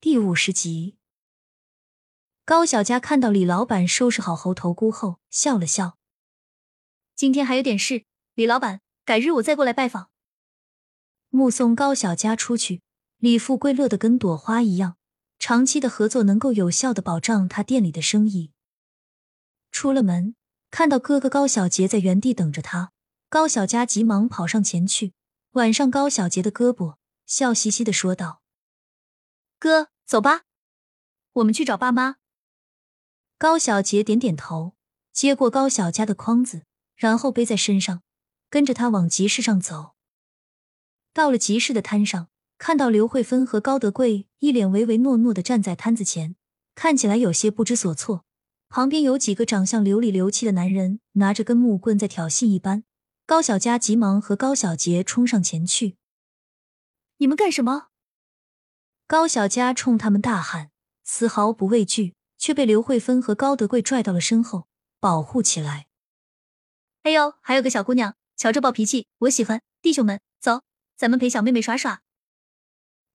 第五十集，高小佳看到李老板收拾好猴头菇后，笑了笑。今天还有点事，李老板，改日我再过来拜访。目送高小佳出去，李富贵乐得跟朵花一样。长期的合作能够有效的保障他店里的生意。出了门，看到哥哥高小杰在原地等着他，高小佳急忙跑上前去，挽上高小杰的胳膊，笑嘻嘻的说道：“哥。”走吧，我们去找爸妈。高小杰点点头，接过高小佳的筐子，然后背在身上，跟着他往集市上走。到了集市的摊上，看到刘慧芬和高德贵一脸唯唯诺诺的站在摊子前，看起来有些不知所措。旁边有几个长相流里流气的男人拿着根木棍在挑衅一般。高小佳急忙和高小杰冲上前去：“你们干什么？”高小佳冲他们大喊，丝毫不畏惧，却被刘慧芬和高德贵拽到了身后，保护起来。哎呦，还有个小姑娘，瞧这暴脾气，我喜欢。弟兄们，走，咱们陪小妹妹耍耍。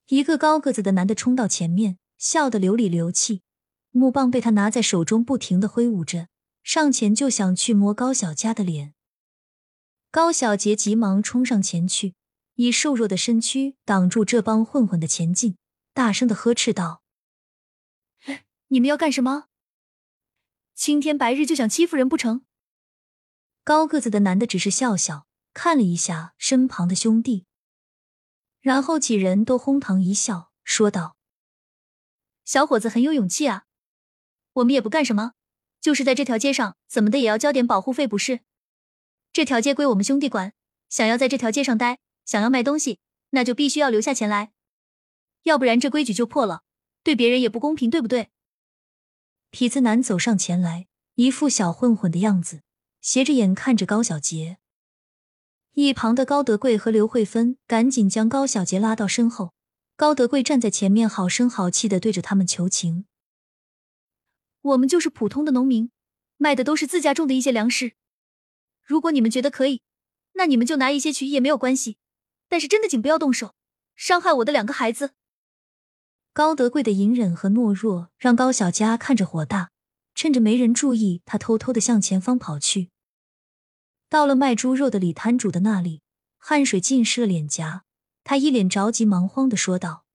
一个高个子的男的冲到前面，笑得流里流气，木棒被他拿在手中，不停的挥舞着，上前就想去摸高小佳的脸。高小杰急忙冲上前去，以瘦弱的身躯挡住这帮混混的前进。大声的呵斥道：“你们要干什么？青天白日就想欺负人不成？”高个子的男的只是笑笑，看了一下身旁的兄弟，然后几人都哄堂一笑，说道：“小伙子很有勇气啊！我们也不干什么，就是在这条街上，怎么的也要交点保护费，不是？这条街归我们兄弟管，想要在这条街上待，想要卖东西，那就必须要留下钱来。”要不然这规矩就破了，对别人也不公平，对不对？痞子男走上前来，一副小混混的样子，斜着眼看着高小杰。一旁的高德贵和刘慧芬赶紧将高小杰拉到身后。高德贵站在前面，好声好气的对着他们求情：“我们就是普通的农民，卖的都是自家种的一些粮食。如果你们觉得可以，那你们就拿一些去也没有关系。但是真的，请不要动手，伤害我的两个孩子。”高德贵的隐忍和懦弱让高小佳看着火大，趁着没人注意，他偷偷的向前方跑去。到了卖猪肉的李摊主的那里，汗水浸湿了脸颊，他一脸着急忙慌的说道：“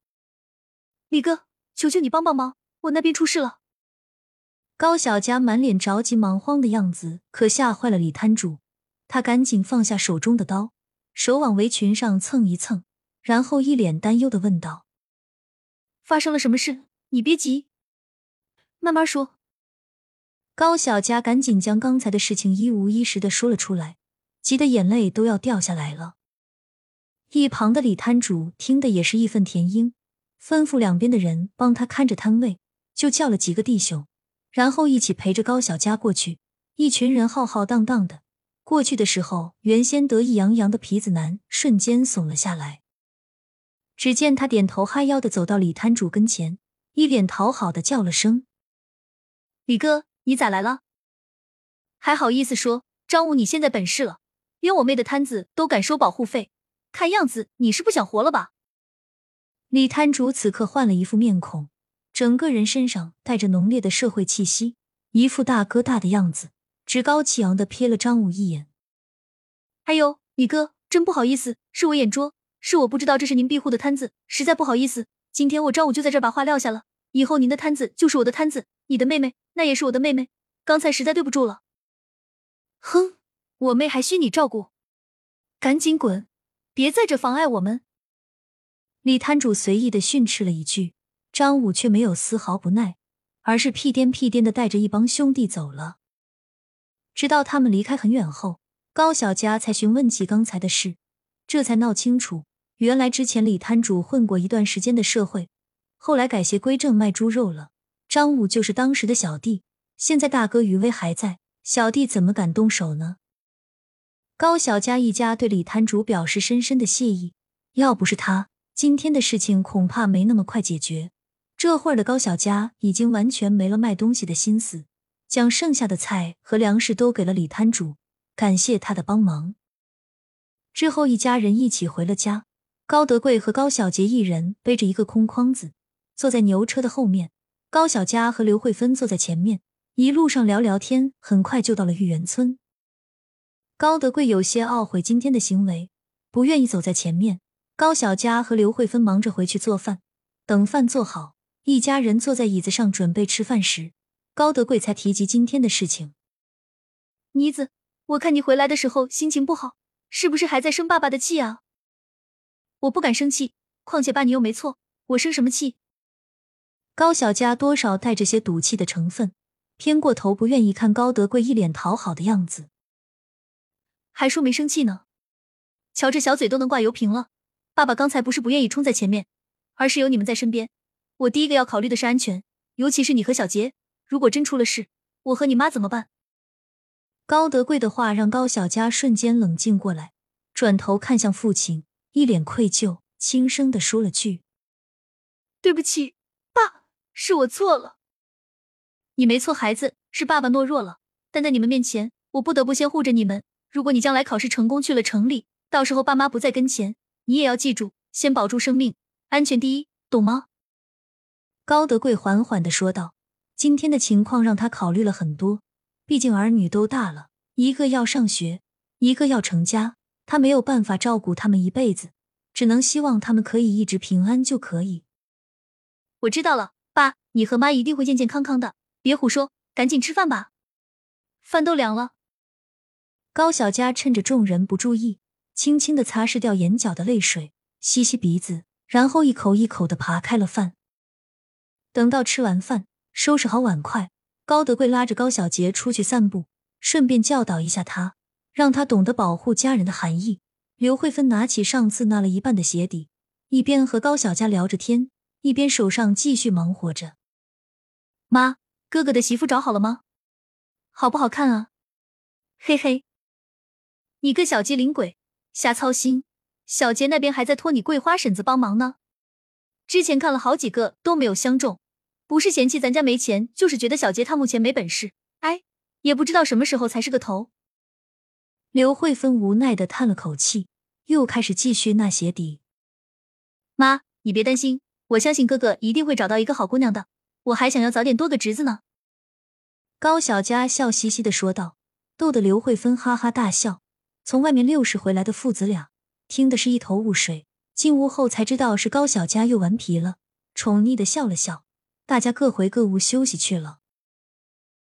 李哥，求求你帮帮忙，我那边出事了。”高小佳满脸着急忙慌的样子，可吓坏了李摊主。他赶紧放下手中的刀，手往围裙上蹭一蹭，然后一脸担忧的问道。发生了什么事？你别急，慢慢说。高小佳赶紧将刚才的事情一五一十的说了出来，急得眼泪都要掉下来了。一旁的李摊主听的也是义愤填膺，吩咐两边的人帮他看着摊位，就叫了几个弟兄，然后一起陪着高小佳过去。一群人浩浩荡荡的过去的时候，原先得意洋洋的皮子男瞬间怂了下来。只见他点头哈腰的走到李摊主跟前，一脸讨好的叫了声：“李哥，你咋来了？还好意思说张武，你现在本事了，连我妹的摊子都敢收保护费，看样子你是不想活了吧？”李摊主此刻换了一副面孔，整个人身上带着浓烈的社会气息，一副大哥大的样子，趾高气扬的瞥了张武一眼：“哎呦，李哥，真不好意思，是我眼拙。”是我不知道这是您庇护的摊子，实在不好意思。今天我张武就在这把话撂下了，以后您的摊子就是我的摊子，你的妹妹那也是我的妹妹。刚才实在对不住了。哼，我妹还需你照顾？赶紧滚，别在这妨碍我们。李摊主随意的训斥了一句，张武却没有丝毫不耐，而是屁颠屁颠的带着一帮兄弟走了。直到他们离开很远后，高小佳才询问起刚才的事。这才闹清楚，原来之前李摊主混过一段时间的社会，后来改邪归正卖猪肉了。张武就是当时的小弟，现在大哥余威还在，小弟怎么敢动手呢？高小佳一家对李摊主表示深深的谢意，要不是他，今天的事情恐怕没那么快解决。这会儿的高小佳已经完全没了卖东西的心思，将剩下的菜和粮食都给了李摊主，感谢他的帮忙。之后，一家人一起回了家。高德贵和高小杰一人背着一个空筐子，坐在牛车的后面，高小佳和刘慧芬坐在前面，一路上聊聊天，很快就到了玉园村。高德贵有些懊悔今天的行为，不愿意走在前面。高小佳和刘慧芬忙着回去做饭，等饭做好，一家人坐在椅子上准备吃饭时，高德贵才提及今天的事情。妮子，我看你回来的时候心情不好，是不是还在生爸爸的气啊？我不敢生气，况且爸你又没错，我生什么气？高小佳多少带着些赌气的成分，偏过头不愿意看高德贵一脸讨好的样子。还说没生气呢，瞧这小嘴都能挂油瓶了。爸爸刚才不是不愿意冲在前面，而是有你们在身边。我第一个要考虑的是安全，尤其是你和小杰。如果真出了事，我和你妈怎么办？高德贵的话让高小佳瞬间冷静过来，转头看向父亲，一脸愧疚，轻声的说了句：“对不起，爸，是我错了。你没错，孩子，是爸爸懦弱了。但在你们面前，我不得不先护着你们。如果你将来考试成功去了城里，到时候爸妈不在跟前。”你也要记住，先保住生命，安全第一，懂吗？高德贵缓缓的说道。今天的情况让他考虑了很多，毕竟儿女都大了，一个要上学，一个要成家，他没有办法照顾他们一辈子，只能希望他们可以一直平安就可以。我知道了，爸，你和妈一定会健健康康的，别胡说，赶紧吃饭吧，饭都凉了。高小佳趁着众人不注意。轻轻的擦拭掉眼角的泪水，吸吸鼻子，然后一口一口的扒开了饭。等到吃完饭，收拾好碗筷，高德贵拉着高小杰出去散步，顺便教导一下他，让他懂得保护家人的含义。刘慧芬拿起上次纳了一半的鞋底，一边和高小佳聊着天，一边手上继续忙活着。妈，哥哥的媳妇找好了吗？好不好看啊？嘿嘿，你个小机灵鬼！瞎操心，小杰那边还在托你桂花婶子帮忙呢。之前看了好几个都没有相中，不是嫌弃咱家没钱，就是觉得小杰他目前没本事。哎，也不知道什么时候才是个头。刘慧芬无奈的叹了口气，又开始继续纳鞋底。妈，你别担心，我相信哥哥一定会找到一个好姑娘的。我还想要早点多个侄子呢。高小佳笑嘻嘻的说道，逗得刘慧芬哈哈大笑。从外面溜实回来的父子俩听的是一头雾水，进屋后才知道是高小佳又顽皮了，宠溺的笑了笑，大家各回各屋休息去了。